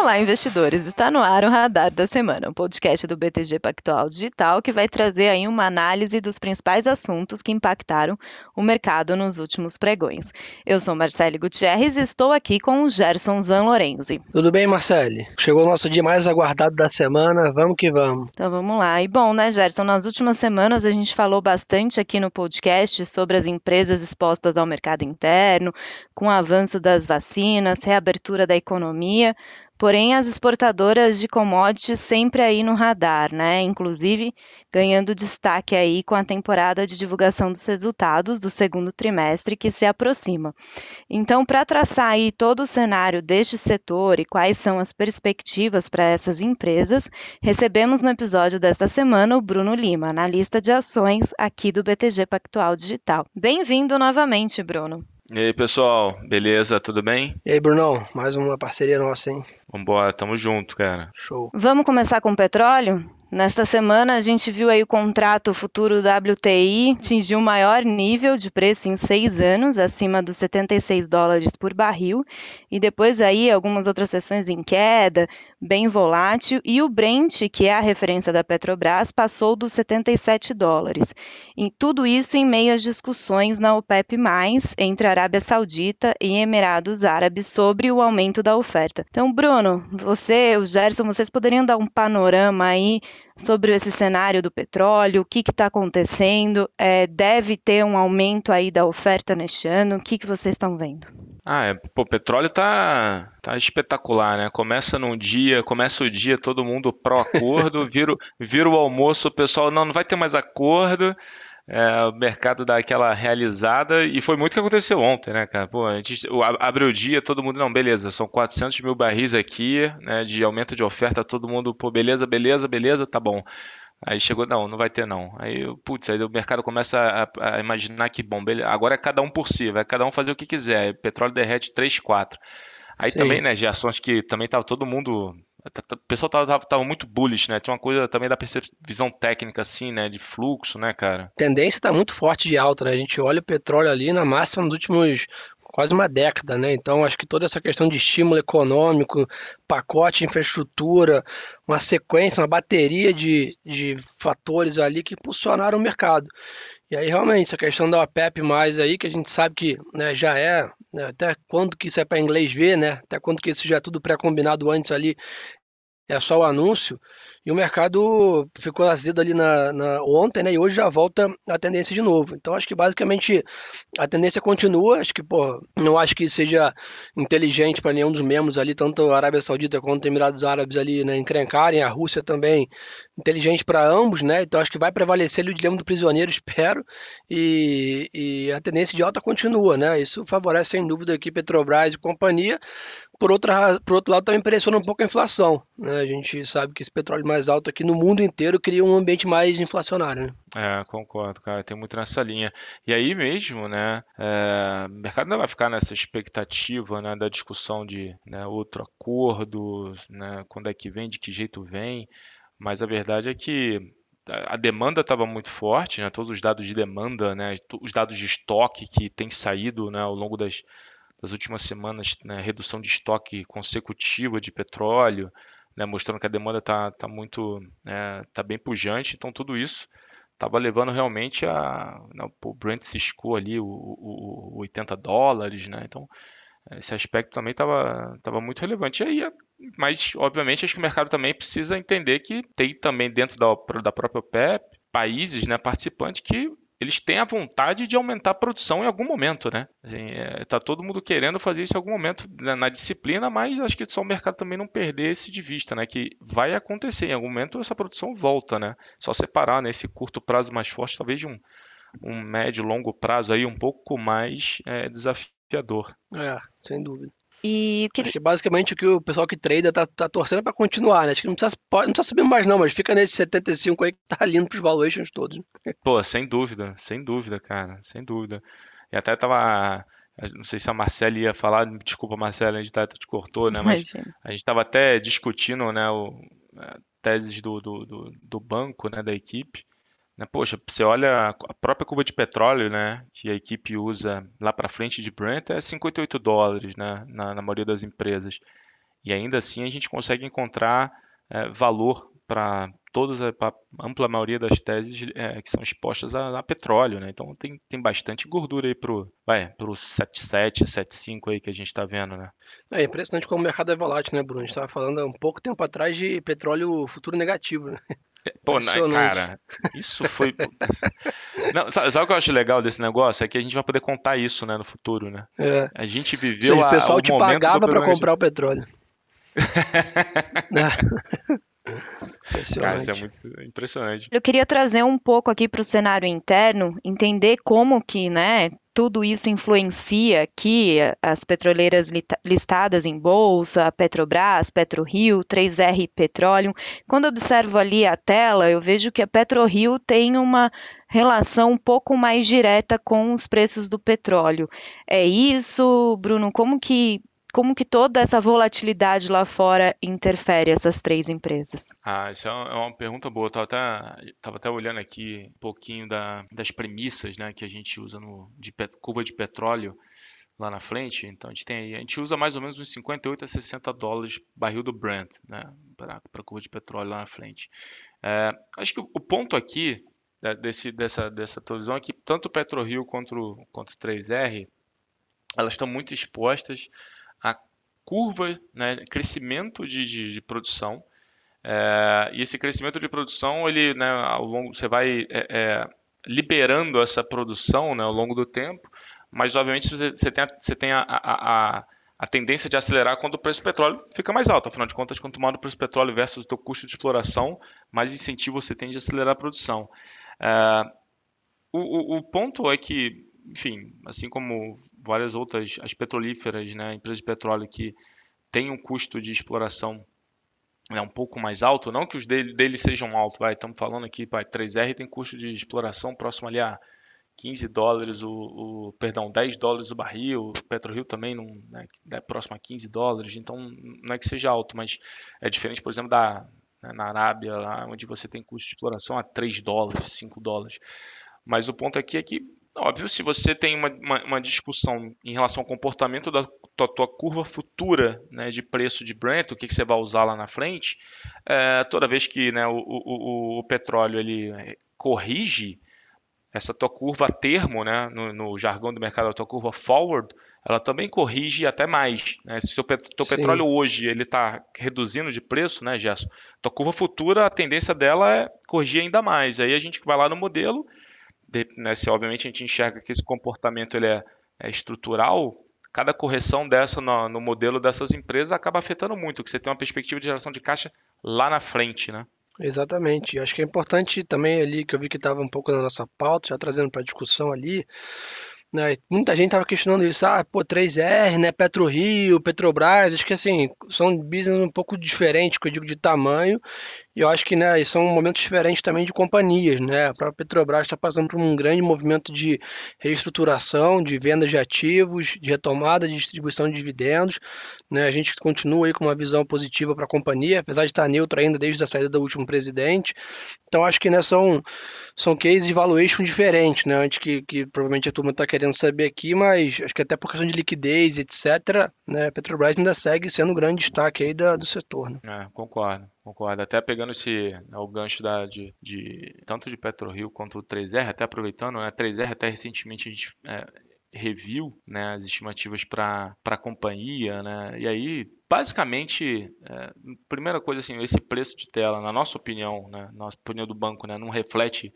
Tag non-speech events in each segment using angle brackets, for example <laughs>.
Olá, investidores! Está no ar o Radar da Semana, um podcast do BTG Pactual Digital que vai trazer aí uma análise dos principais assuntos que impactaram o mercado nos últimos pregões. Eu sou Marcele Gutierrez e estou aqui com o Gerson Zanlorenzi. Tudo bem, Marcele? Chegou o nosso dia mais aguardado da semana, vamos que vamos. Então vamos lá. E bom, né, Gerson, nas últimas semanas a gente falou bastante aqui no podcast sobre as empresas expostas ao mercado interno, com o avanço das vacinas, reabertura da economia, Porém, as exportadoras de commodities sempre aí no radar, né? Inclusive ganhando destaque aí com a temporada de divulgação dos resultados do segundo trimestre que se aproxima. Então, para traçar aí todo o cenário deste setor e quais são as perspectivas para essas empresas, recebemos no episódio desta semana o Bruno Lima, analista de ações aqui do BTG Pactual Digital. Bem-vindo novamente, Bruno. E aí, pessoal, beleza? Tudo bem? E aí, Brunão, mais uma parceria nossa, hein? Vambora, tamo junto, cara. Show. Vamos começar com o petróleo? Nesta semana, a gente viu aí o contrato futuro WTI atingir o maior nível de preço em seis anos, acima dos 76 dólares por barril, e depois aí algumas outras sessões em queda, bem volátil, e o Brent, que é a referência da Petrobras, passou dos 77 dólares. E tudo isso em meio às discussões na OPEP+, entre Arábia Saudita e Emirados Árabes sobre o aumento da oferta. Então, Bruno, você, o Gerson, vocês poderiam dar um panorama aí sobre esse cenário do petróleo, o que está acontecendo, é, deve ter um aumento aí da oferta neste ano, o que, que vocês estão vendo? Ah, é, pô, o petróleo tá, tá espetacular, né? Começa num dia, começa o dia, todo mundo pró-acordo, <laughs> vira, vira o almoço, o pessoal, não, não vai ter mais acordo, é, o mercado dá aquela realizada e foi muito o que aconteceu ontem, né, cara? Pô, a gente abriu o dia, todo mundo, não, beleza, são 400 mil barris aqui, né, de aumento de oferta, todo mundo, pô, beleza, beleza, beleza, tá bom. Aí chegou, não, não vai ter não. Aí, putz, aí o mercado começa a, a imaginar que, bom, beleza, agora é cada um por si, vai cada um fazer o que quiser. Petróleo derrete 3, 4. Aí Sim. também, né, de ações que também tava todo mundo o pessoal tava, tava, muito bullish, né? Tinha uma coisa também da visão técnica, assim, né? De fluxo, né, cara? A tendência tá muito forte de alta, né? A gente olha o petróleo ali na máxima nos últimos quase uma década, né? Então acho que toda essa questão de estímulo econômico, pacote infraestrutura, uma sequência, uma bateria de, de fatores ali que impulsionaram o mercado. E aí realmente essa questão da OPEP mais aí, que a gente sabe que né, já é, né, até quando que isso é para inglês ver, né? Até quando que isso já é tudo pré-combinado antes ali, é só o anúncio. E o mercado ficou azedo ali na, na, ontem, né? E hoje já volta a tendência de novo. Então acho que basicamente a tendência continua. Acho que, pô, não acho que seja inteligente para nenhum dos membros ali, tanto a Arábia Saudita quanto os Emirados Árabes ali, né, encrencarem, a Rússia também, inteligente para ambos, né? Então acho que vai prevalecer ali o dilema do prisioneiro, <laughs> espero. E, e a tendência de alta continua, né? Isso favorece sem dúvida aqui Petrobras e companhia. Por, outra, por outro lado, também impressiona um pouco a inflação. Né? A gente sabe que esse petróleo mais alto aqui no mundo inteiro cria um ambiente mais inflacionário. Né? É, concordo, cara. Tem muito nessa linha. E aí mesmo, né? É, o mercado ainda vai ficar nessa expectativa né, da discussão de né, outro acordo, né, quando é que vem, de que jeito vem. Mas a verdade é que a demanda estava muito forte, né? Todos os dados de demanda, né? Os dados de estoque que tem saído, né? Ao longo das das últimas semanas, né, redução de estoque consecutiva de petróleo, né, mostrando que a demanda está tá muito, é, tá bem pujante. Então tudo isso estava levando realmente a, né, o Brent ciscou ali o, o, o 80 dólares, né? Então esse aspecto também estava tava muito relevante. E aí, mas obviamente acho que o mercado também precisa entender que tem também dentro da, da própria OPEP países, né, participantes que eles têm a vontade de aumentar a produção em algum momento, né? Assim, é, tá todo mundo querendo fazer isso em algum momento na, na, disciplina, mas acho que só o mercado também não perder esse de vista, né? Que vai acontecer em algum momento essa produção volta, né? Só separar nesse né? curto prazo mais forte, talvez de um, um médio longo prazo aí um pouco mais é, desafiador. É, sem dúvida. E que... Acho que basicamente o que o pessoal que trade tá, tá torcendo para continuar, né? Acho que não precisa, pode, não precisa subir mais não, mas fica nesse 75 aí que tá lindo pros valuations todos. <laughs> Pô, sem dúvida, sem dúvida, cara, sem dúvida. E até tava, não sei se a Marcela ia falar, desculpa Marcela, a gente tá, te cortou, né? Mas Imagina. a gente tava até discutindo, né, o, teses do, do, do, do banco, né, da equipe, né, poxa, você olha a própria curva de petróleo, né, que a equipe usa lá para frente de Brent é 58 dólares, né, na, na, maioria das empresas. e ainda assim a gente consegue encontrar é, valor para todas a ampla maioria das teses é, que são expostas a, a, petróleo, né? Então tem, tem bastante gordura aí pro, vai, pro 77, 75 aí que a gente está vendo, né? É impressionante como o mercado é volátil, né, Bruno? A gente estava falando há um pouco tempo atrás de petróleo futuro negativo, né? Pô, cara, isso foi. <laughs> Não, sabe, sabe, o que eu acho legal desse negócio? É que a gente vai poder contar isso, né, no futuro, né? É. A gente viveu. Seja, o pessoal te pagava para comprar o petróleo. <laughs> <laughs> Cara, isso é muito impressionante. Eu queria trazer um pouco aqui para o cenário interno, entender como que, né, tudo isso influencia aqui as petroleiras listadas em bolsa, a Petrobras, PetroRio, 3R Petroleum. Quando observo ali a tela, eu vejo que a PetroRio tem uma relação um pouco mais direta com os preços do petróleo. É isso, Bruno? Como que como que toda essa volatilidade lá fora interfere essas três empresas? Ah, isso é uma é pergunta boa. Estava até, tava até olhando aqui um pouquinho da, das premissas né, que a gente usa no, de curva de petróleo lá na frente. Então a gente tem a gente usa mais ou menos uns 58 a 60 dólares barril do Brent, né, para a curva de petróleo lá na frente. É, acho que o ponto aqui né, desse, dessa, dessa televisão é que tanto o PetroRio quanto, quanto o 3R elas estão muito expostas curva, né, crescimento de, de, de produção. É, e esse crescimento de produção, ele, né, ao longo, você vai é, é, liberando essa produção né, ao longo do tempo, mas obviamente você, tem, a, você tem a, a, a, tendência de acelerar quando o preço do petróleo fica mais alto. Afinal de contas, quanto maior o preço do petróleo versus o teu custo de exploração, mais incentivo você tem de acelerar a produção. É, o, o, o ponto é que enfim, assim como várias outras, as petrolíferas, né, empresas de petróleo que têm um custo de exploração né, um pouco mais alto, não que os deles dele sejam altos, estamos falando aqui, vai, 3R tem custo de exploração próximo ali a 15 dólares, o, o perdão, 10 dólares o barril, PetroRio também não, né, é próximo a 15 dólares, então não é que seja alto, mas é diferente, por exemplo, da né, na Arábia, lá onde você tem custo de exploração a 3 dólares, 5 dólares. Mas o ponto aqui é que Óbvio, se você tem uma, uma, uma, discussão em relação ao comportamento da tua, tua curva futura né, de preço de Brent, o que, que, você vai usar lá na frente, é, toda vez que né, o, o, o, petróleo ele é, corrige essa tua curva a termo, né, no, no, jargão do mercado, a tua curva forward, ela também corrige até mais. Né? Se o teu petróleo hoje ele está reduzindo de preço, né, Gerson? Tua curva futura, a tendência dela é corrigir ainda mais. Aí a gente vai lá no modelo de, né, se obviamente a gente enxerga que esse comportamento ele é, é estrutural, cada correção dessa no, no, modelo dessas empresas acaba afetando muito, que você tem uma perspectiva de geração de caixa lá na frente, né? Exatamente. Acho que é importante também ali, que eu vi que estava um pouco na nossa pauta, já trazendo para a discussão ali, né? Muita gente estava questionando isso, ah, pô, 3R, né, PetroRio, Petrobras, acho que assim, são business um pouco diferentes, que eu digo de tamanho, e eu acho que né, são momentos diferentes também de companhias. Né? A própria Petrobras está passando por um grande movimento de reestruturação, de vendas de ativos, de retomada de distribuição de dividendos. Né? A gente continua aí com uma visão positiva para a companhia, apesar de estar neutro ainda desde a saída do último presidente. Então acho que né, são, são cases de valuation diferentes, né? Antes que, que provavelmente a turma está querendo saber aqui, mas acho que até por questão de liquidez, etc., né, a Petrobras ainda segue sendo um grande destaque aí da, do setor. Né? É, concordo. Concordo. Até pegando esse né, o gancho da, de, de tanto de PetroRio quanto o 3R, até aproveitando, né, 3R até recentemente a gente é, reviu né, as estimativas para a companhia, né, e aí basicamente, é, primeira coisa assim, esse preço de tela, na nossa opinião, né, na opinião do banco, né, não reflete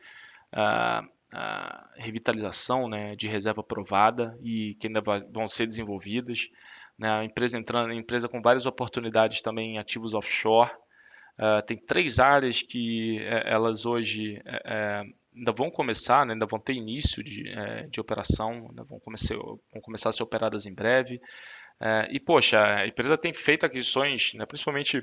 a, a revitalização né, de reserva aprovada e que ainda vão ser desenvolvidas. Né, a empresa entrando, a empresa com várias oportunidades também em ativos offshore, Uh, tem três áreas que é, elas hoje é, ainda vão começar, né, ainda vão ter início de, é, de operação, vão, começar, vão começar a ser operadas em breve. e, poxa, a empresa tem feito aquisições, né, principalmente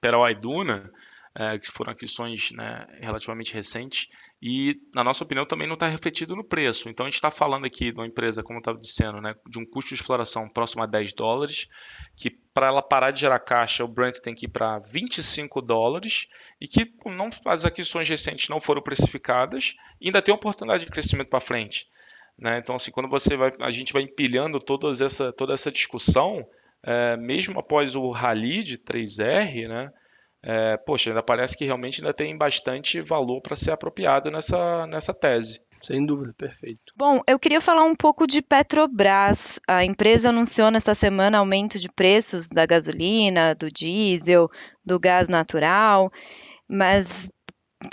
Peral e Duna, é, que foram aquisições né, relativamente recentes, e, na nossa opinião, também não está refletido no preço. Então, a gente está falando aqui de uma empresa, como eu estava dizendo, né, de um custo de exploração próximo a 10 dólares, que para ela parar de gerar caixa, o Brent tem que ir para 25 dólares, e que não, as aquisições recentes não foram precificadas, e ainda tem oportunidade de crescimento para frente. Né? Então, assim, quando você vai, a gente vai empilhando todas essa, toda essa discussão, é, mesmo após o rally de 3R, né, é, poxa, ainda parece que realmente ainda tem bastante valor para ser apropriado nessa, nessa tese. Sem dúvida, perfeito. Bom, eu queria falar um pouco de Petrobras. A empresa anunciou nesta semana aumento de preços da gasolina, do diesel, do gás natural, mas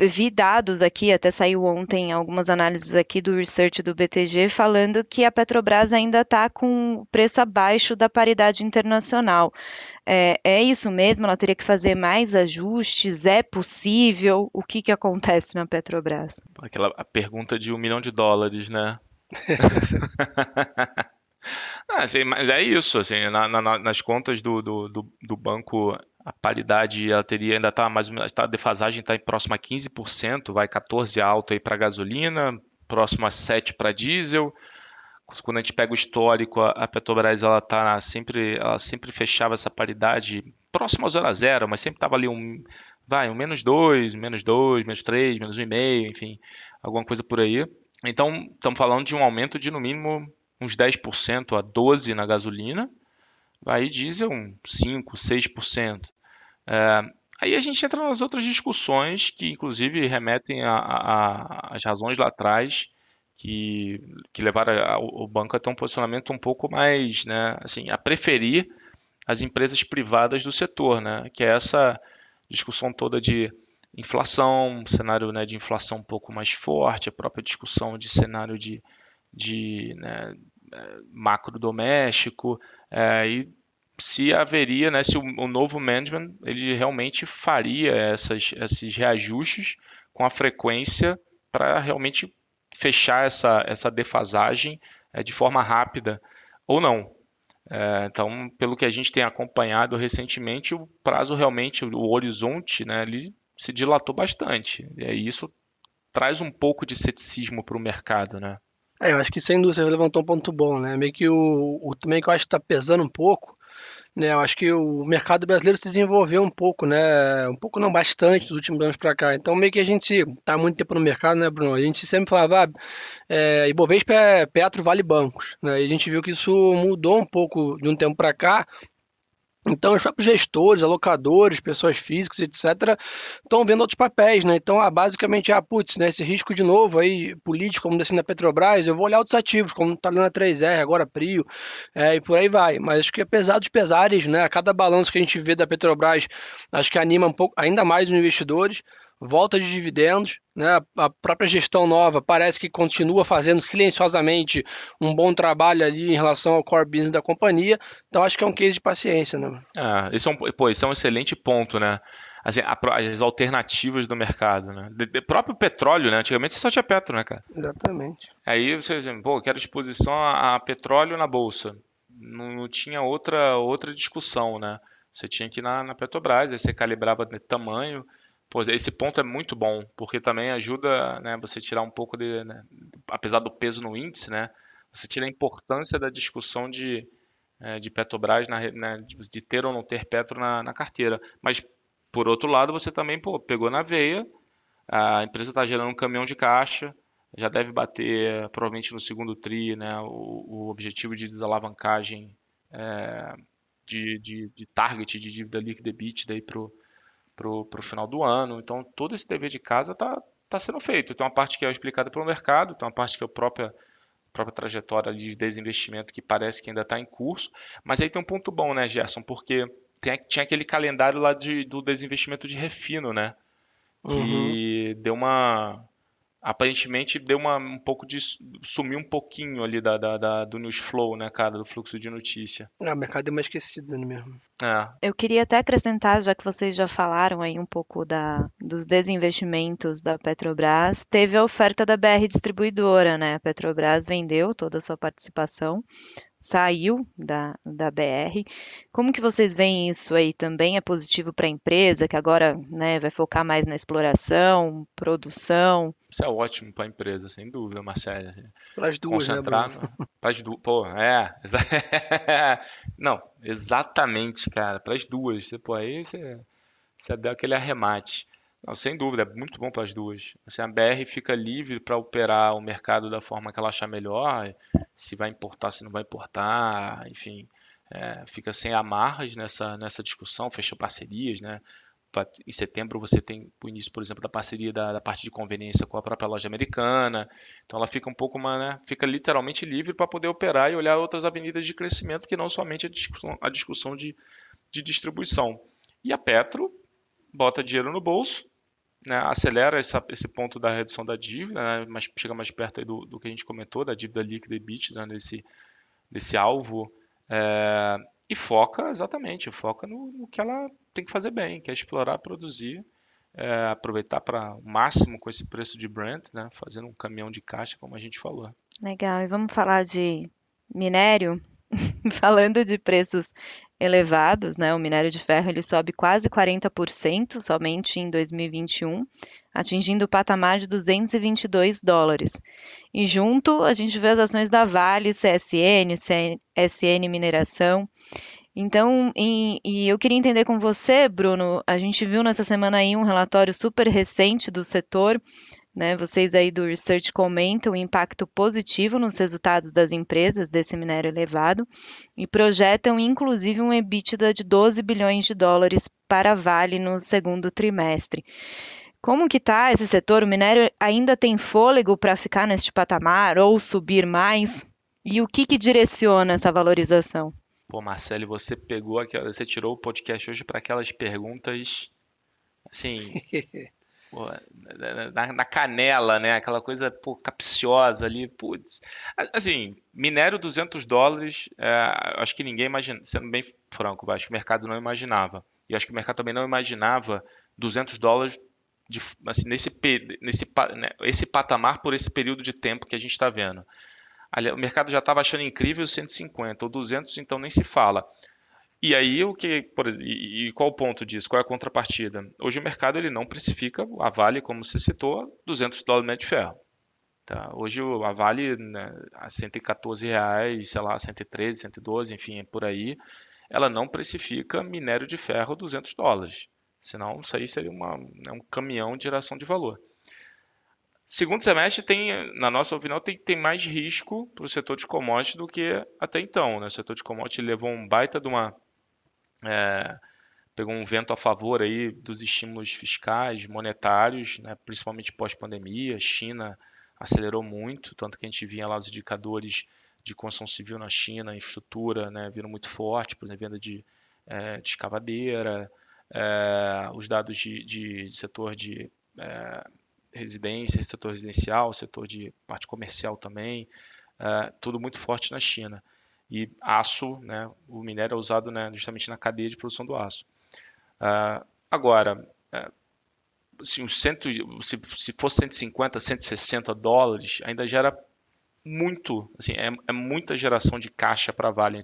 vi dados aqui, até saiu ontem algumas análises aqui do research do BTG falando que a Petrobras ainda está com preço abaixo da paridade internacional. É, é, isso mesmo? Ela teria que fazer mais ajustes? É possível? O que, que acontece na Petrobras? Aquela a pergunta de um milhão de dólares, né? <laughs> Ah, assim, mas é isso, assim, na, na, nas contas do, do, do, do, banco, a paridade ela teria ainda está mais tá, a defasagem está próxima a 15%, vai 14 alto aí para gasolina, próximo a 7 para diesel. Quando a gente pega o histórico, a Petrobras ela tá sempre, ela sempre fechava essa paridade próximo ao 0 a 0, mas sempre estava ali um, vai, um menos 2, menos 2, menos 3, menos 1,5, enfim, alguma coisa por aí. Então, estamos falando de um aumento de no mínimo uns 10% a 12% na gasolina, aí diesel 5%, 6%. É, aí a gente entra nas outras discussões que inclusive remetem às razões lá atrás que, que levaram a, o banco a ter um posicionamento um pouco mais, né, assim, a preferir as empresas privadas do setor, né, que é essa discussão toda de inflação, cenário né, de inflação um pouco mais forte, a própria discussão de cenário de, de né, macro doméstico é, e se haveria, né, se o, o, novo management ele realmente faria essas, esses reajustes com a frequência para realmente fechar essa, essa defasagem é, de forma rápida ou não. É, então, pelo que a gente tem acompanhado recentemente, o prazo realmente, o horizonte, né, ele se dilatou bastante. E isso traz um pouco de ceticismo para o mercado, né? É, eu acho que sem dúvida você levantou um ponto bom, né? Meio que o, o também que eu acho que está pesando um pouco, né? Eu acho que o mercado brasileiro se desenvolveu um pouco, né? Um pouco não bastante dos últimos anos para cá. Então meio que a gente está muito tempo no mercado, né, Bruno? A gente sempre falava, ah, é, Ibovespa é Petro vale bancos, né? E a gente viu que isso mudou um pouco de um tempo para cá então, os próprios gestores, alocadores, pessoas físicas, etc., estão vendo outros papéis, né? Então, ah, basicamente, ah, putz, né, esse risco de novo aí, político, como descendo da Petrobras, eu vou olhar outros ativos, como está na 3R, agora Prio, é, e por aí vai. Mas acho que apesar dos pesares, né, a cada balanço que a gente vê da Petrobras, acho que anima um pouco, ainda mais os investidores volta de dividendos, né? a própria gestão nova parece que continua fazendo silenciosamente um bom trabalho ali em relação ao core business da companhia, então acho que é um case de paciência. Né? Ah, isso, é um, pô, isso é um excelente ponto, né? Assim, as alternativas do mercado, né? O próprio petróleo, né? Antigamente você só tinha petro, né, cara? Exatamente. Aí você diz, pô, quero exposição a, a petróleo na bolsa. Não, não, tinha outra, outra discussão, né? Você tinha que ir na, na Petrobras, aí você calibrava de tamanho, Pois esse ponto é muito bom, porque também ajuda né, você tirar um pouco de, né, apesar do peso no índice, né, você tira a importância da discussão de, é, de Petrobras, na, né, de ter ou não ter Petro na, na, carteira. Mas, por outro lado, você também pô, pegou na veia, a empresa está gerando um caminhão de caixa, já deve bater, provavelmente no segundo TRI, né, o, o objetivo de desalavancagem é, de, de, de target de dívida líquida EBITDA para o para o final do ano. Então, todo esse dever de casa está tá sendo feito. Tem uma parte que é explicada pelo mercado, tem uma parte que é a própria, própria trajetória de desinvestimento que parece que ainda está em curso. Mas aí tem um ponto bom, né, Gerson? Porque tem, tinha aquele calendário lá de, do desinvestimento de refino, né? Que uhum. deu uma aparentemente deu uma, um pouco de. sumiu um pouquinho ali da, da, da, do news flow, né, cara, do fluxo de notícia. Ah, o mercado é mais esquecido né, mesmo. É. Eu queria até acrescentar, já que vocês já falaram aí um pouco da, dos desinvestimentos da Petrobras, teve a oferta da BR Distribuidora, né? A Petrobras vendeu toda a sua participação saiu da, da BR. Como que vocês veem isso aí? Também é positivo para a empresa, que agora né, vai focar mais na exploração, produção? Isso é ótimo para a empresa, sem dúvida, Marcelo. Para as duas, né, Concentrar né, Para as duas, pô, é. <laughs> Não, exatamente, cara, para as duas. Você, pô, aí você, você deu aquele arremate. Não, sem dúvida, é muito bom para as duas. Assim, a BR fica livre para operar o mercado da forma que ela achar melhor, se vai importar, se não vai importar, enfim. é, fica sem amarras nessa, nessa discussão, fecha parcerias, né? Em setembro você tem o início, por exemplo, da parceria da, da, parte de conveniência com a própria loja americana. Então ela fica um pouco uma, né, fica literalmente livre para poder operar e olhar outras avenidas de crescimento que não somente a discussão, a discussão de, de distribuição. E a Petro bota dinheiro no bolso, né, acelera essa, esse ponto da redução da dívida, né, mas chega mais perto do, do, que a gente comentou, da dívida líquida e bit, né, alvo, é, e foca exatamente, foca no, no, que ela tem que fazer bem, que é explorar, produzir, é, aproveitar para o máximo com esse preço de Brent, né, fazendo um caminhão de caixa, como a gente falou. Legal, e vamos falar de minério? <laughs> Falando de preços elevados, né? O minério de ferro ele sobe quase 40% somente em 2021, atingindo o patamar de 222 dólares. E junto a gente vê as ações da Vale, CSN, SN Mineração. Então, e, e eu queria entender com você, Bruno, a gente viu nessa semana aí um relatório super recente do setor né? Vocês aí do Research comentam o impacto positivo nos resultados das empresas desse minério elevado e projetam inclusive um EBITDA de 12 bilhões de dólares para a Vale no segundo trimestre. Como que está esse setor? O minério ainda tem fôlego para ficar neste patamar ou subir mais? E o que, que direciona essa valorização? Pô, Marcelo, você pegou aquela, você tirou o podcast hoje para aquelas perguntas assim <laughs> pô, na, na, canela, né? Aquela coisa pô, capciosa ali, putz. Assim, minério 200 dólares, é, acho que ninguém imagina, sendo bem franco, acho que o mercado não imaginava. E acho que o mercado também não imaginava 200 dólares de, assim, nesse, nesse né, esse patamar por esse período de tempo que a gente está vendo. O mercado já estava achando incrível 150 ou 200, então nem se fala. E aí o que, por, e, qual o ponto disso? Qual é a contrapartida? Hoje o mercado ele não precifica a Vale, como você citou, 200 dólares de ferro. Tá? Hoje a Vale né, a 114 reais, sei lá, 113, 112, enfim, é por aí, ela não precifica minério de ferro 200 dólares. Senão isso aí seria uma, né, um caminhão de geração de valor. Segundo semestre tem, na nossa opinião, tem, tem mais risco para o setor de commodities do que até então. Né? O setor de commodities levou um baita de uma é, pegou um vento a favor aí dos estímulos fiscais, monetários, né, principalmente pós-pandemia. China acelerou muito, tanto que a gente via lá os indicadores de construção civil na China, infraestrutura, né, viram muito forte, por exemplo, venda de, é, de escavadeira, é, os dados de, de, de setor de é, residência, setor residencial, setor de parte comercial também, é, tudo muito forte na China e aço, né, o minério é usado né, justamente na cadeia de produção do aço. Uh, agora, uh, assim, cento, se, se fosse 150, 160 dólares, ainda gera muito, assim, é, é muita geração de caixa para a Vale.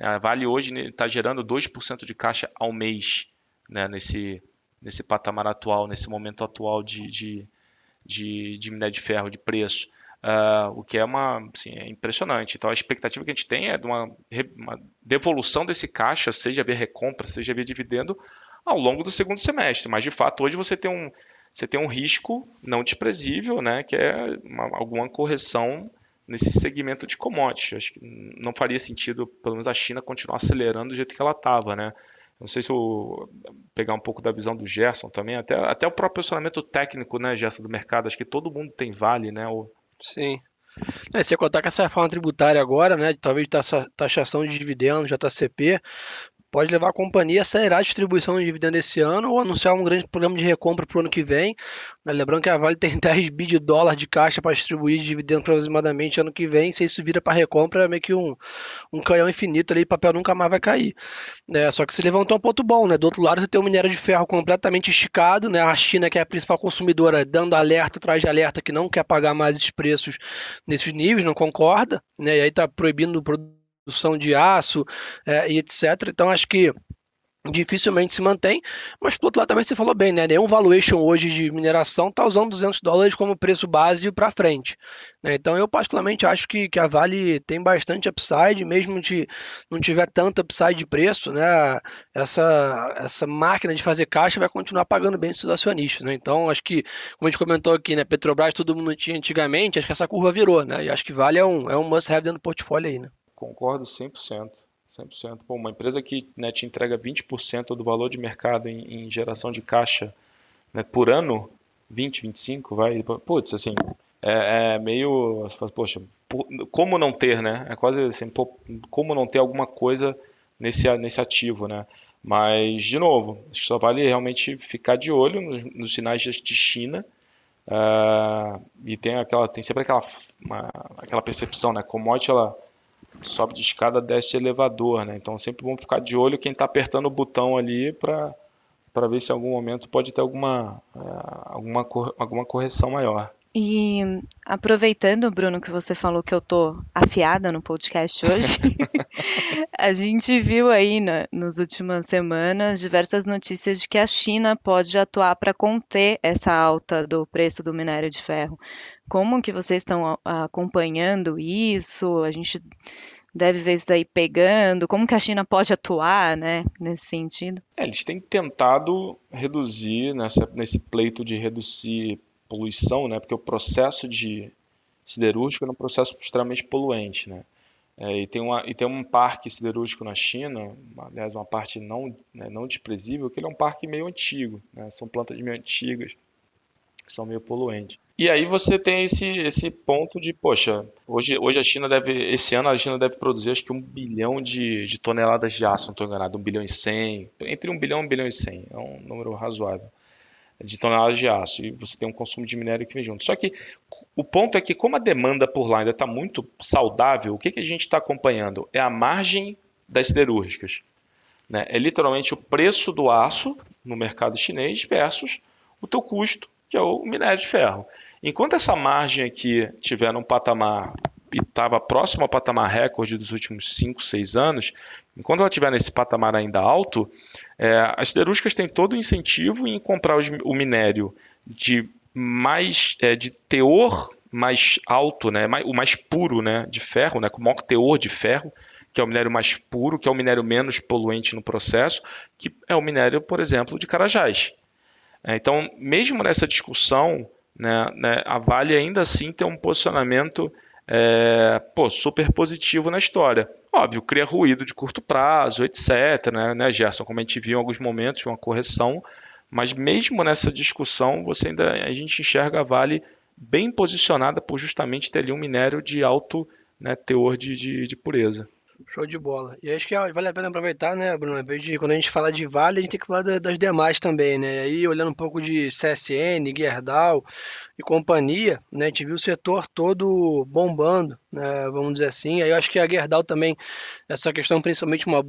A Vale hoje está né, gerando 2% de caixa ao mês né, nesse, nesse patamar atual, nesse momento atual de, de, de, de minério de ferro, de preço. Uh, o que é uma assim, é impressionante. Então a expectativa que a gente tem é de uma, uma devolução desse caixa, seja via recompra, seja via dividendo, ao longo do segundo semestre. Mas de fato hoje você tem um, você tem um risco não desprezível, né, que é uma, alguma correção nesse segmento de commodities. Acho que não faria sentido, pelo menos a China continuar acelerando do jeito que ela estava, né? Não sei se eu pegar um pouco da visão do Gerson também, até, até o próprio posicionamento técnico, né, Gerson, do mercado. Acho que todo mundo tem vale, né? O, Sim. É, se contar com essa reforma tributária agora, né, talvez taxação de dividendos, JCP, pode levar a companhia a acelerar a distribuição de dividendos esse ano ou anunciar um grande programa de recompra para o ano que vem. Né, lembrando que a Vale tem <laughs> 10 bi de dólar de caixa para distribuir de dividendos aproximadamente ano que vem. Se isso vira para recompra, é meio que um, um canhão infinito ali, papel nunca mais vai cair. É, só que se levantou um ponto bom, né? Do outro lado, você tem o minério de ferro completamente esticado, né? A China, que é a principal consumidora, dando alerta atrás de alerta que não quer pagar mais esses preços nesses níveis, não concorda, né? E aí está proibindo o produto produção de aço é, e etc. Então acho que dificilmente se mantém, mas por outro lado também você falou bem, né? Nenhum valuation hoje de mineração está usando 200 dólares como preço base para frente. Né? Então eu particularmente acho que, que a Vale tem bastante upside, mesmo se não tiver tanto upside de preço, né? Essa, essa máquina de fazer caixa vai continuar pagando bem seus acionistas, né? Então acho que, como a gente comentou aqui, né? Petrobras todo mundo tinha antigamente, acho que essa curva virou, né? E acho que Vale é um, é um must have dentro do portfólio aí, né? Concordo 100%. 100%. Pô, uma empresa que né, te entrega 20% do valor de mercado em, em geração de caixa né, por ano, 20, 25, vai, putz, assim, é, é meio, poxa, como não ter, né? É quase assim, pô, como não ter alguma coisa nesse, nesse ativo, né? Mas, de novo, só vale realmente ficar de olho nos, nos sinais de China, Uh, e tem aquela tem sempre aquela uma, aquela percepção né commodity ela sobe de escada desce de elevador né? Então sempre vamos ficar de olho quem está apertando o botão ali para para ver se em algum momento pode ter alguma uh, alguma alguma correção maior e aproveitando, Bruno, que você falou que eu tô afiada no podcast hoje, <laughs> a gente viu aí na, nas últimas semanas diversas notícias de que a China pode atuar para conter essa alta do preço do minério de ferro. Como que vocês estão acompanhando isso? A gente deve ver isso aí pegando? Como que a China pode atuar, né, nesse sentido? É, eles têm tentado reduzir nessa, nesse pleito de reduzir poluição, né? Porque o processo de siderúrgico é um processo extremamente poluente, né? É, e, tem uma, e tem um parque siderúrgico na China, aliás, uma parte não, né, não desprezível, que ele é um parque meio antigo, né? São plantas meio antigas, que são meio poluentes. E aí você tem esse, esse ponto de, poxa, hoje, hoje a China deve, esse ano a China deve produzir acho que um bilhão de, de toneladas de aço, não estou enganado, um bilhão e cem, entre um bilhão e um bilhão e cem, é um número razoável de toneladas de aço e você tem um consumo de minério que vem junto. Só que o ponto é que como a demanda por lá ainda está muito saudável, o que, que a gente está acompanhando? É a margem das siderúrgicas. Né? É literalmente o preço do aço no mercado chinês versus o teu custo, que é o minério de ferro. Enquanto essa margem aqui tiver num patamar estava próximo ao patamar recorde dos últimos 5, 6 anos, enquanto ela estiver nesse patamar ainda alto, é, as siderúrgicas têm todo o incentivo em comprar o minério de mais é, de teor mais alto, né, mais, o mais puro né, de ferro, né, com maior teor de ferro, que é o minério mais puro, que é o minério menos poluente no processo, que é o minério, por exemplo, de Carajás. É, então, mesmo nessa discussão, né, né, a Vale ainda assim tem um posicionamento é, pô, super positivo na história. Óbvio, cria ruído de curto prazo, etc. Né, né, Gerson? Como a gente viu em alguns momentos, uma correção, mas mesmo nessa discussão, você ainda a gente enxerga a Vale bem posicionada por justamente ter ali um minério de alto né, teor de, de, de pureza. Show de bola. E acho que vale a pena aproveitar, né, Bruno? Quando a gente fala de Vale, a gente tem que falar das demais também, né? E aí, olhando um pouco de CSN, Gerdau e companhia, né? A gente viu o setor todo bombando, né? Vamos dizer assim. Aí eu acho que a Gerdau também, essa questão, principalmente uma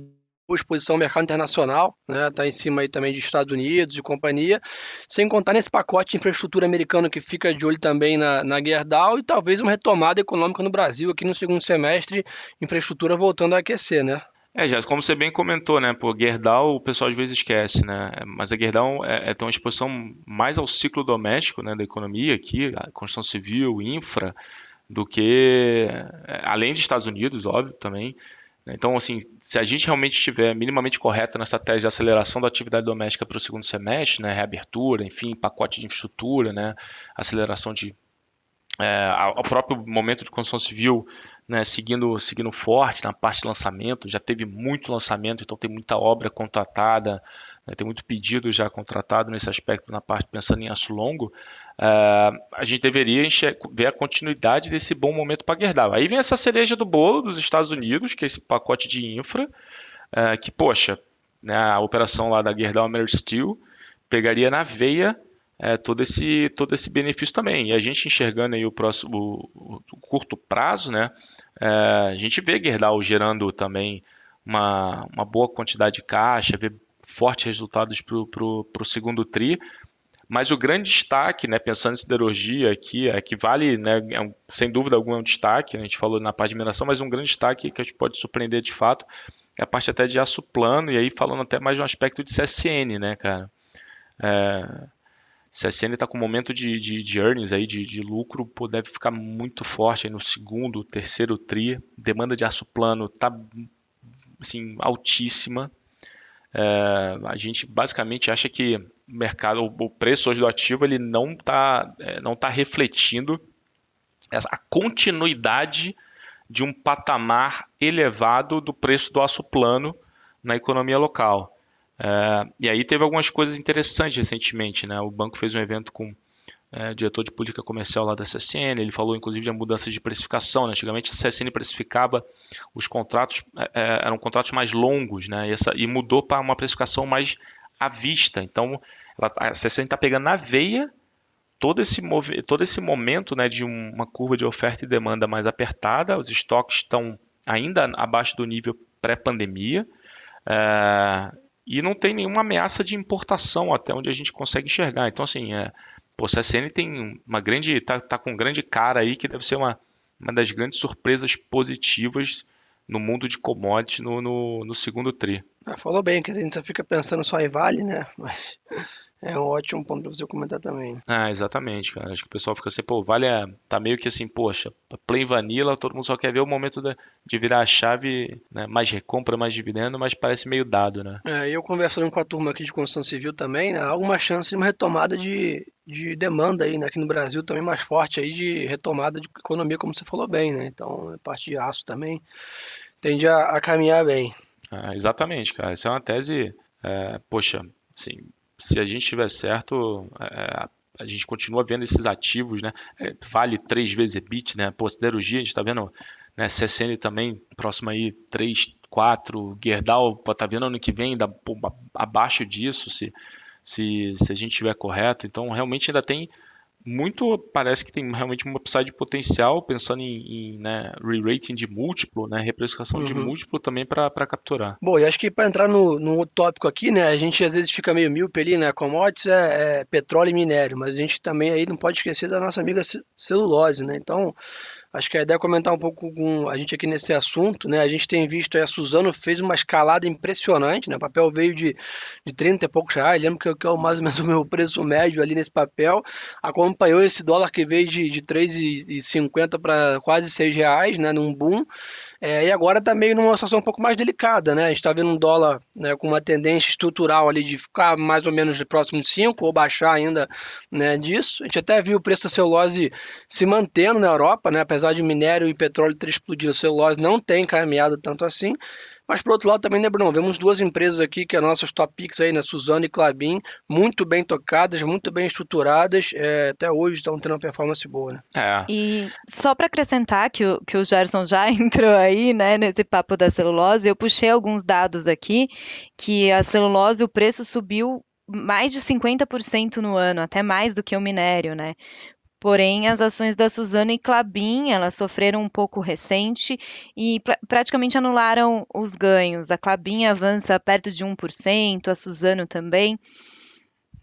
exposição ao mercado internacional, né? Tá em cima aí também de Estados Unidos e companhia, sem contar nesse pacote de infraestrutura americano que fica de olho também na, na Gerdau e talvez uma retomada econômica no Brasil aqui no segundo semestre, infraestrutura voltando a aquecer, né? É, já, como você bem comentou, né, pô, Gerdau o pessoal às vezes esquece, né, mas a Gerdau é, é tem uma exposição mais ao ciclo doméstico, né, da economia aqui, construção civil, infra, do que, é, além dos Estados Unidos, óbvio, também, né? Então, assim, se a gente realmente estiver minimamente correto nessa tese de aceleração da atividade doméstica para o segundo semestre, né, reabertura, enfim, pacote de infraestrutura, né, aceleração de é, próprio momento de construção civil, né, seguindo, seguindo forte na parte de lançamento, já teve muito lançamento, então tem muita obra contratada, né, tem muito pedido já contratado nesse aspecto, na parte pensando em aço longo, uh, a gente deveria ver a continuidade desse bom momento para Gerdau. Aí vem essa cereja do bolo dos Estados Unidos, que é esse pacote de infra, uh, que, poxa, né, a operação lá da Gerdau American Steel pegaria na veia é, todo, esse, todo esse benefício também. E a gente enxergando aí o, próximo, o, o curto prazo, né, é, a gente vê Gerdau gerando também uma, uma boa quantidade de caixa, vê fortes resultados para o segundo TRI. Mas o grande destaque, né, pensando em siderurgia aqui, é que vale, né, é sem dúvida alguma, é um destaque, né, a gente falou na parte de mineração, mas um grande destaque que a gente pode surpreender de fato é a parte até de aço plano, e aí falando até mais de um aspecto de CSN, né, cara? É, CSN está com um momento de, de, de, earnings aí, de, de lucro, pô, deve ficar muito forte no segundo, terceiro TRI, demanda de aço plano está assim, altíssima, é, a gente basicamente acha que o mercado, o preço hoje do ativo, ele não está é, não tá refletindo a continuidade de um patamar elevado do preço do aço plano na economia local. É, e aí teve algumas coisas interessantes recentemente. Né? O banco fez um evento com é, diretor de política comercial lá da CSN, ele falou inclusive de mudança de precificação. Né? Antigamente a CSN precificava os contratos, é, é, eram contratos mais longos, né? e, essa, e mudou para uma precificação mais à vista. Então ela, a CSN está pegando na veia todo esse, todo esse momento né, de uma curva de oferta e demanda mais apertada, os estoques estão ainda abaixo do nível pré-pandemia. É, e não tem nenhuma ameaça de importação até onde a gente consegue enxergar. Então, assim, é, pô, o CSN tem uma grande, tá, tá com grande cara aí que deve ser uma, uma das grandes surpresas positivas no mundo de commodities no, no, no segundo tri. Ah, falou bem, que a gente só fica pensando só em Vale, né? Mas é um ótimo ponto para você comentar também. Ah, exatamente, cara. Acho que o pessoal fica assim, pô, vale a... tá meio que assim, poxa, plain vanilla, todo mundo só quer ver o momento de, de virar a chave, né? mais recompra, mais dividendo, mas parece meio dado, né? É, eu conversando com a turma aqui de construção civil também, né? Há alguma chance de uma retomada de, de demanda aí, né? Aqui no Brasil também mais forte aí de retomada de economia, como você falou bem, né? Então, a parte de aço também tende a, a caminhar bem. Ah, exatamente, cara. Essa é uma tese, é, poxa, assim, se a gente tiver certo, é, a gente continua vendo esses ativos, né? É, vale três vezes EBIT, né? Pô, siderurgia, a gente está vendo, né? CSN também, próximo aí, 3, 4, Gerdau, tá vendo ano que vem, dá, pô, abaixo disso, se, se, se a gente estiver correto. Então, realmente ainda tem muito parece que tem realmente uma upside potencial, pensando em, em né, re-rating de múltiplo, né, reprecificação uhum. de múltiplo também para capturar. Bom, e acho que para entrar no, no tópico aqui, né, a gente às vezes fica meio míope ali, né, commodities é, é petróleo e minério, mas a gente também aí não pode esquecer da nossa amiga celulose, né, então Acho que a ideia é comentar um pouco com a gente aqui nesse assunto, né? A gente tem visto a Suzano fez uma escalada impressionante, né? O papel veio de, de 30 e poucos reais, lembro que, que é mais ou menos o meu preço médio ali nesse papel. Acompanhou esse dólar que veio de, de 3,50 para quase 6 reais, né? Num boom. É, e agora está meio numa situação um pouco mais delicada, né? A gente está vendo um dólar né, com uma tendência estrutural ali de ficar mais ou menos próximo de 5 ou baixar ainda né, disso. A gente até viu o preço da celulose se mantendo na Europa, né? Apesar de minério e petróleo ter explodido, a celulose não tem caminhado tanto assim. Mas, por outro lado, também, né, Bruno? Vemos duas empresas aqui, que é nossas top picks aí, né? Suzano e Clabin, muito bem tocadas, muito bem estruturadas, é, até hoje estão tendo uma performance boa, né? É. E só para acrescentar que o, que o Gerson já <laughs> entrou aí, né, nesse papo da celulose, eu puxei alguns dados aqui, que a celulose, o preço subiu mais de 50% no ano, até mais do que o minério, né? Porém, as ações da Suzano e Clabin, elas sofreram um pouco recente e pr praticamente anularam os ganhos. A Clabin avança perto de 1%, a Suzano também.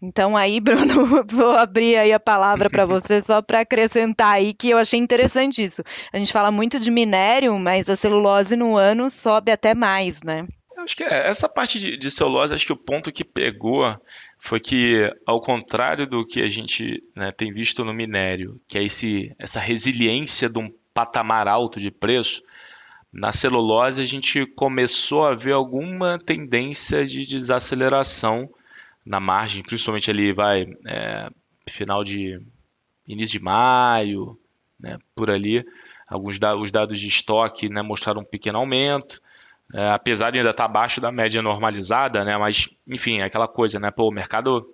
Então aí, <laughs> Bruno, vou abrir aí a palavra para você só para acrescentar aí que eu achei interessante isso. A gente fala muito de minério, mas a celulose no ano sobe até mais, né? Acho que é, essa parte de, de celulose, acho que o ponto que pegou foi que, ao contrário do que a gente né, tem visto no minério, que é esse, essa resiliência de um patamar alto de preço, na celulose a gente começou a ver alguma tendência de desaceleração na margem, principalmente ali vai é, final de início de maio, né, por ali, alguns da, os dados de estoque né, mostraram um pequeno aumento, é, apesar de ainda estar abaixo da média normalizada, né? Mas, enfim, é aquela coisa, né? Pô, o mercado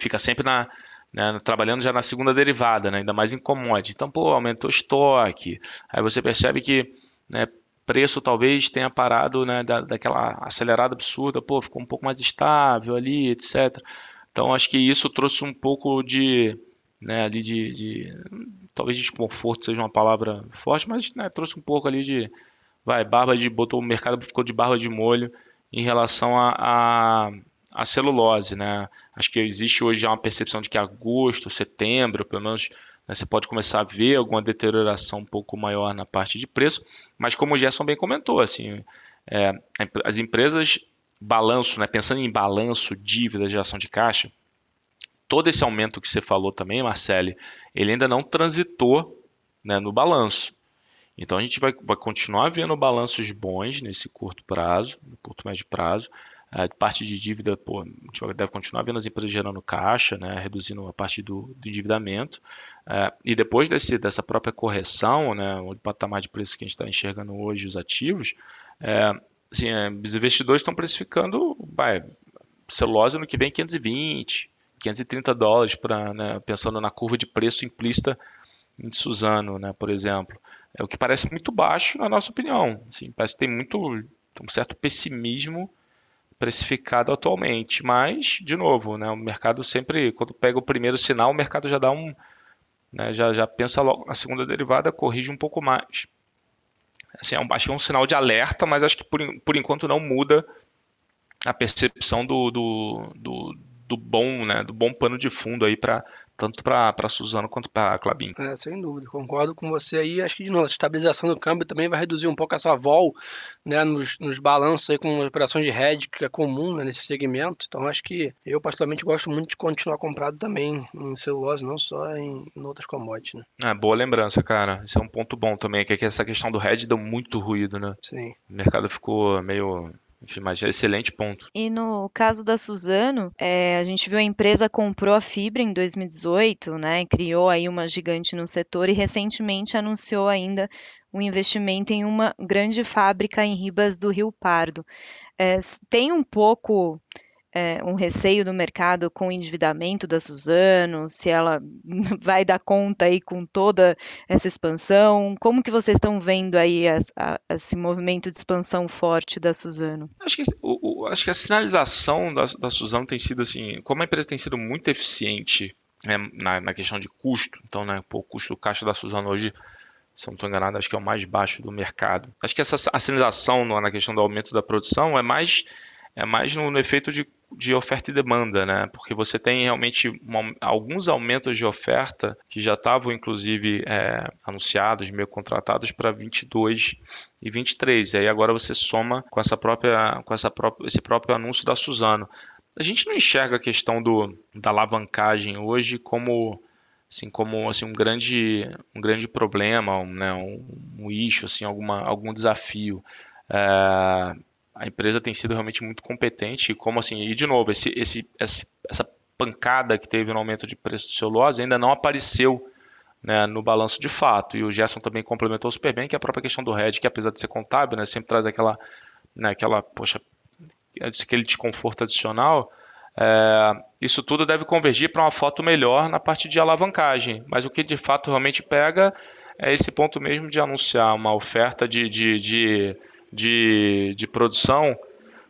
fica sempre na, né, trabalhando já na segunda derivada, né? Ainda mais em commodity. Então, pô, aumentou o estoque. Aí você percebe que, né? Preço talvez tenha parado, né? Da, daquela acelerada absurda, pô, ficou um pouco mais estável ali, etc. Então, acho que isso trouxe um pouco de, né? Ali de, de talvez desconforto seja uma palavra forte, mas né, trouxe um pouco ali de vai, barba de, botou o mercado ficou de barba de molho em relação a, a, a, celulose, né? Acho que existe hoje já uma percepção de que agosto, setembro, pelo menos né, você pode começar a ver alguma deterioração um pouco maior na parte de preço, mas como o Gerson bem comentou, assim, é, as empresas balanço, né, pensando em balanço, dívida, geração de caixa, todo esse aumento que você falou também, Marcele, ele ainda não transitou né, no balanço. Então a gente vai, vai continuar vendo balanços bons nesse curto prazo, no curto médio prazo, É, parte de dívida, pô, a gente deve continuar vendo as empresas gerando caixa, né, reduzindo a parte do, do endividamento. É, e depois desse, dessa própria correção, né, o patamar de preço que a gente está enxergando hoje, os ativos, é, assim, é, os investidores estão precificando vai, celulose no que vem 520, 530 dólares, pra, né, pensando na curva de preço implícita em Suzano, né, por exemplo. É o que parece muito baixo, na nossa opinião. Assim, parece que tem muito um certo pessimismo precificado atualmente. Mas, de novo, né, o mercado sempre, quando pega o primeiro sinal, o mercado já dá um. Né, já, já pensa logo na segunda derivada, corrige um pouco mais. Assim, é um, acho que é um sinal de alerta, mas acho que por, por enquanto não muda a percepção do, do, do, do bom, né, do bom pano de fundo aí para tanto para Suzano quanto para Clabin. É, sem dúvida, concordo com você aí. Acho que de novo, a estabilização do câmbio também vai reduzir um pouco essa vol né, nos, nos balanços aí com operações de hedge que é comum né, nesse segmento. Então acho que eu particularmente gosto muito de continuar comprado também em celulose, não só em, em outras commodities. Né? É, boa lembrança, cara. Isso é um ponto bom também, que, é que essa questão do hedge deu muito ruído, né? Sim. O mercado ficou meio enfim, mas é excelente ponto. E no caso da Suzano, é, a gente viu a empresa comprou a Fibra em 2018, né? Criou aí uma gigante no setor e recentemente anunciou ainda um investimento em uma grande fábrica em Ribas do Rio Pardo. É, tem um pouco é, um receio do mercado com o endividamento da Suzano, se ela <laughs> vai dar conta aí com toda essa expansão? Como que vocês estão vendo aí as, a, esse movimento de expansão forte da Suzano? Acho que, o, o, acho que a sinalização da, da Suzano tem sido assim, como a empresa tem sido muito eficiente né, na, na, questão de custo, então né, pô, o custo do caixa da Suzano hoje se não estou enganado, acho que é o mais baixo do mercado. Acho que essa a sinalização na questão do aumento da produção é mais é mais no, no efeito de, de, oferta e demanda, né? Porque você tem realmente uma, alguns aumentos de oferta que já estavam, inclusive, é, anunciados, meio contratados para 22 e 23. E aí agora você soma com essa própria, com essa própria, esse próprio anúncio da Suzano. A gente não enxerga a questão do, da alavancagem hoje como assim como assim um grande um grande problema um, né, um, um issue assim alguma algum desafio é, a empresa tem sido realmente muito competente. E como assim, e de novo, esse, esse, essa pancada que teve no aumento de preço do celulose ainda não apareceu né, no balanço de fato. E o Gerson também complementou super bem que a própria questão do hedge, que apesar de ser contábil, né, sempre traz aquela, né, aquela poxa, aquele desconforto adicional. É, isso tudo deve convergir para uma foto melhor na parte de alavancagem. Mas o que de fato realmente pega é esse ponto mesmo de anunciar uma oferta de, de, de de, de produção,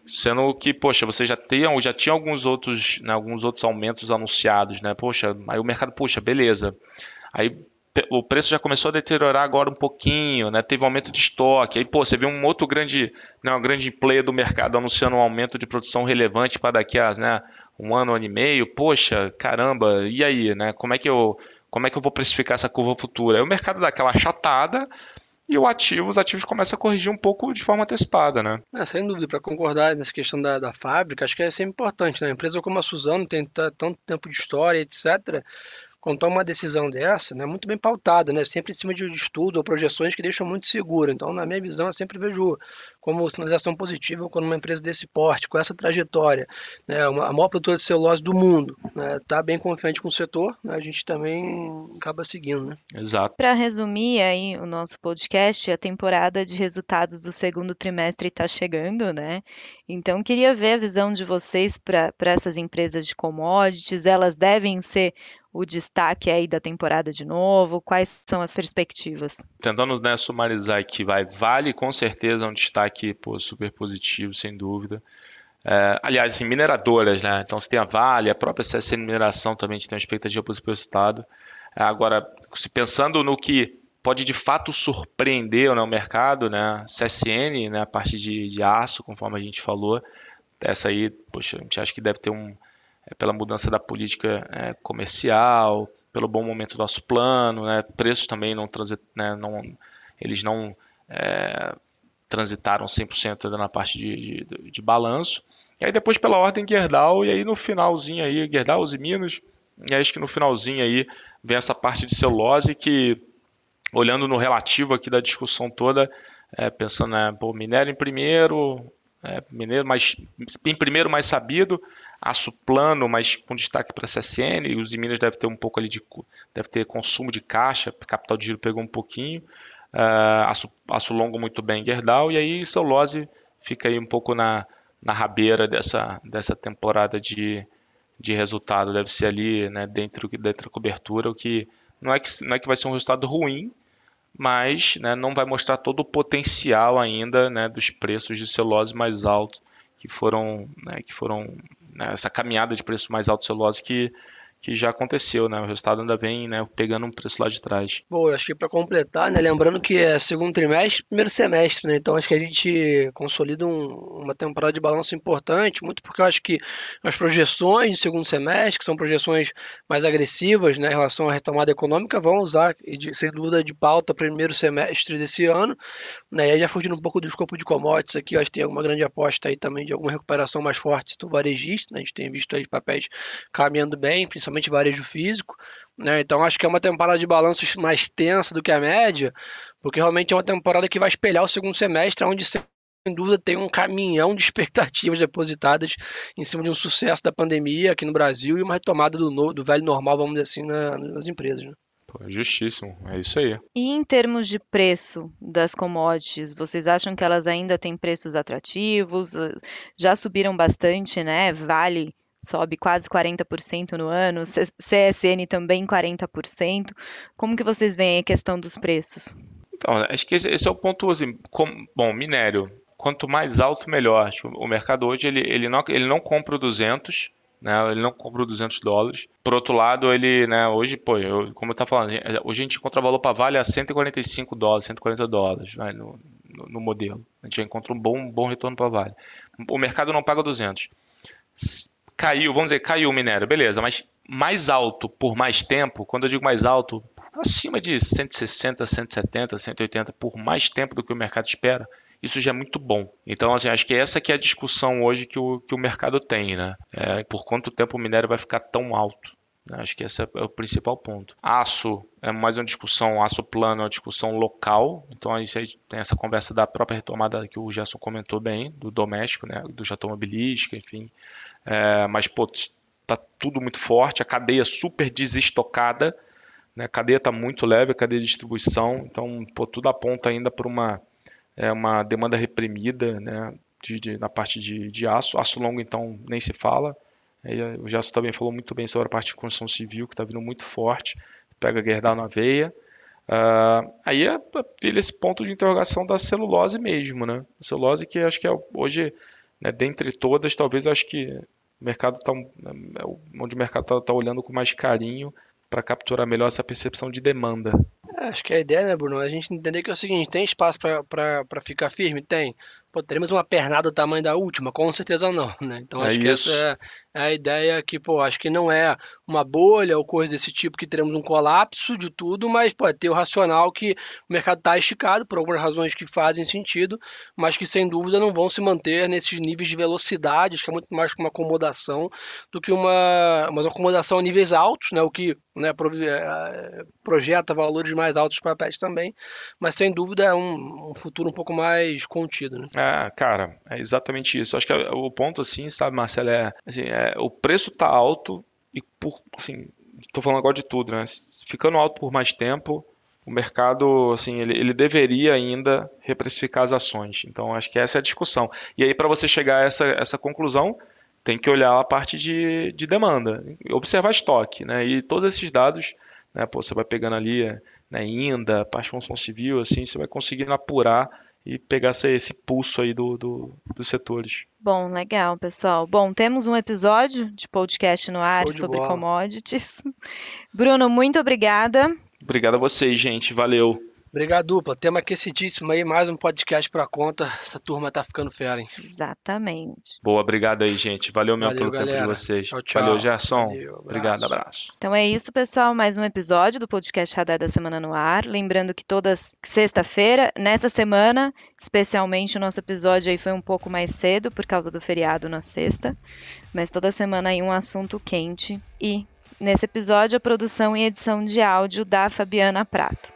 sendo que, poxa, você já tem, já tinha alguns outros, né, alguns outros aumentos anunciados, né? Poxa, aí o mercado, puxa, beleza. Aí o preço já começou a deteriorar agora um pouquinho, né? Teve um aumento de estoque. Aí, pô, você vê um outro grande, né, um grande player do mercado anunciando um aumento de produção relevante para daqui a, né, um ano, um ano e meio. Poxa, caramba, e aí, né? Como é que eu, como é que eu vou precificar essa curva futura? O mercado dá aquela e o ativo, os ativos começam a corrigir um pouco de forma antecipada, né? É, sem dúvida, para concordar nessa questão da, da fábrica, acho que é sempre importante, né? Uma empresa como a Suzano tem tanto tempo de história, etc., quando toma uma decisão dessa, né, muito bem pautada, né, sempre em cima de estudo ou projeções que deixam muito seguro. Então, na minha visão, eu sempre vejo como sinalização positiva quando uma empresa desse porte, com essa trajetória, né, uma, a maior produtora de celulose do mundo, está né, tá bem confiante com o setor, né, a gente também acaba seguindo. Né? Exato. Para resumir aí o nosso podcast, a temporada de resultados do segundo trimestre está chegando, né? Então, queria ver a visão de vocês para essas empresas de commodities, elas devem ser o destaque aí da temporada de novo? Quais são as perspectivas? Tentando né, sumarizar aqui, vai, Vale com certeza um destaque pô, super positivo, sem dúvida. É, aliás, assim, mineradoras, né? Então você tem a Vale, a própria CSN Mineração também a gente tem uma expectativa positiva o resultado. É, agora, se pensando no que pode de fato surpreender né, o mercado, né? CSN, né, a parte de, de aço, conforme a gente falou, essa aí, poxa, a gente acha que deve ter um, é, pela mudança da política é, comercial, pelo bom momento do nosso plano, né, preços também não, transit, né, não eles não é, transitaram 100% na parte de, de, de, balanço. E aí depois pela ordem Gerdau, e aí no finalzinho aí, Gerdau e Minas, e aí acho que no finalzinho aí vem essa parte de celulose que, olhando no relativo aqui da discussão toda, é, pensando, né, pô, minério em primeiro, é, mineiro, mas em primeiro mais sabido, aço plano, mas com destaque para CSN, e os Minas deve ter um pouco ali de deve ter consumo de caixa, capital de giro pegou um pouquinho, uh, aço, aço longo muito bem Gerdau, e aí celulose fica aí um pouco na, na rabeira dessa, dessa temporada de, de resultado, deve ser ali né, dentro, dentro da cobertura, o que não é que, não é que vai ser um resultado ruim, mas né, não vai mostrar todo o potencial ainda né, dos preços de celulose mais altos que foram, né, que foram né, essa caminhada de preço mais alto de celulose que que já aconteceu, né? O resultado ainda vem, né, pegando um preço lá de trás. Bom, acho que para completar, né, lembrando que é segundo trimestre, primeiro semestre, né? Então acho que a gente consolida um, uma temporada de balanço importante, muito porque eu acho que as projeções de segundo semestre, que são projeções mais agressivas, né, em relação à retomada econômica, vão usar, sem dúvida, de pauta primeiro semestre desse ano, né? E aí já fugindo um pouco do escopo de commodities aqui, acho que tem alguma grande aposta aí também de alguma recuperação mais forte do varejista, né? A gente tem visto aí papéis caminhando bem, principalmente principalmente varejo físico. Né? Então acho que é uma temporada de balanços mais tensa do que a média, porque realmente é uma temporada que vai espelhar o segundo semestre, onde sem dúvida tem um caminhão de expectativas depositadas em cima de um sucesso da pandemia aqui no Brasil e uma retomada do, no, do velho normal, vamos dizer assim, na, nas empresas. Né? justíssimo, é isso aí. E em termos de preço das commodities, vocês acham que elas ainda têm preços atrativos? Já subiram bastante, né? Vale sobe quase 40% no ano, CSN também 40%. Como que vocês veem a questão dos preços? Então, acho que esse, é o ponto, assim, com, bom, minério, quanto mais alto, melhor. Acho o mercado hoje, ele, ele, não, ele não compra o 200, né, ele não compra o 200 dólares. Por outro lado, ele, né, hoje, pô, eu, como eu estava falando, hoje a gente encontra valor para Vale a 145 dólares, 140 dólares né, no, no, no, modelo. A gente já encontra um bom, um bom retorno para Vale. O mercado não paga 200 caiu, vamos dizer, caiu o minério, beleza, mas mais alto por mais tempo, quando eu digo mais alto, acima de 160, 170, 180 por mais tempo do que o mercado espera, isso já é muito bom. Então, assim, acho que essa que é a discussão hoje que o, que o mercado tem, né? É, por quanto tempo o minério vai ficar tão alto? Acho que esse é o principal ponto. Aço é mais uma discussão, aço plano é uma discussão local. Então aí tem essa conversa da própria retomada que o Gerson comentou bem, do doméstico, né, do automobilístico, enfim. É, mas, pô, tá tudo muito forte, a cadeia super desestocada, né? A cadeia está muito leve, a cadeia de distribuição, então, pô, tudo aponta ainda para uma, é, uma demanda reprimida, né? De, de, na parte de, de aço. Aço longo, então, nem se fala. Aí, o Jasso também falou muito bem sobre a parte de construção civil, que está vindo muito forte, pega Gerdau na veia. Uh, aí é, é esse ponto de interrogação da celulose mesmo, né? A celulose que acho que é hoje, né, dentre todas, talvez acho que o mercado está é onde o mercado está tá olhando com mais carinho para capturar melhor essa percepção de demanda. É, acho que a ideia, né, Bruno, a gente entender que é o seguinte, tem espaço para ficar firme? Tem. Pô, teremos uma pernada do tamanho da última? Com certeza não, né? Então é acho que essa é, é, a ideia que, pô, acho que não é uma bolha ou coisa desse tipo que teremos um colapso de tudo, mas pode ter o racional que o mercado está esticado por algumas razões que fazem sentido, mas que sem dúvida não vão se manter nesses níveis de velocidade, acho que é muito mais uma acomodação do que uma, uma acomodação a níveis altos, né? O que né, é, projeta valores mais altos para PET também, mas sem dúvida é um, um futuro um pouco mais contido, né? É, cara, é exatamente isso. Acho que é, o ponto, assim, sabe, Marcelo, é, assim, é o preço tá alto e por, assim, tô falando agora de tudo, né? Ficando alto por mais tempo, o mercado, assim, ele, ele deveria ainda reprecificar as ações. Então, acho que essa é a discussão. E aí, para você chegar a essa, essa conclusão, tem que olhar a parte de, de demanda, observar estoque, né? E todos esses dados, né? Pô, você vai pegando ali, né? Ainda, parte de função civil, assim, você vai conseguindo apurar e pegar esse pulso aí do, do, dos setores. Bom, legal, pessoal. Bom, temos um episódio de podcast no ar sobre bola. commodities. <laughs> Bruno, muito obrigada. Obrigado a vocês, gente. Valeu. Obrigado, dupla. Tema aquecidíssimo aí, mais um podcast pra conta. Essa turma tá ficando fera, hein? Exatamente. Boa, obrigado aí, gente. Valeu mesmo pelo galera. tempo de vocês. Tchau, tchau. Valeu, Gerson. Valeu, abraço. Obrigado, abraço. Então é isso, pessoal. Mais um episódio do podcast Radar da Semana no Ar. Lembrando que toda sexta-feira, nessa semana, especialmente o nosso episódio aí foi um pouco mais cedo por causa do feriado na sexta. Mas toda semana aí um assunto quente. E nesse episódio, a produção e edição de áudio da Fabiana Prato.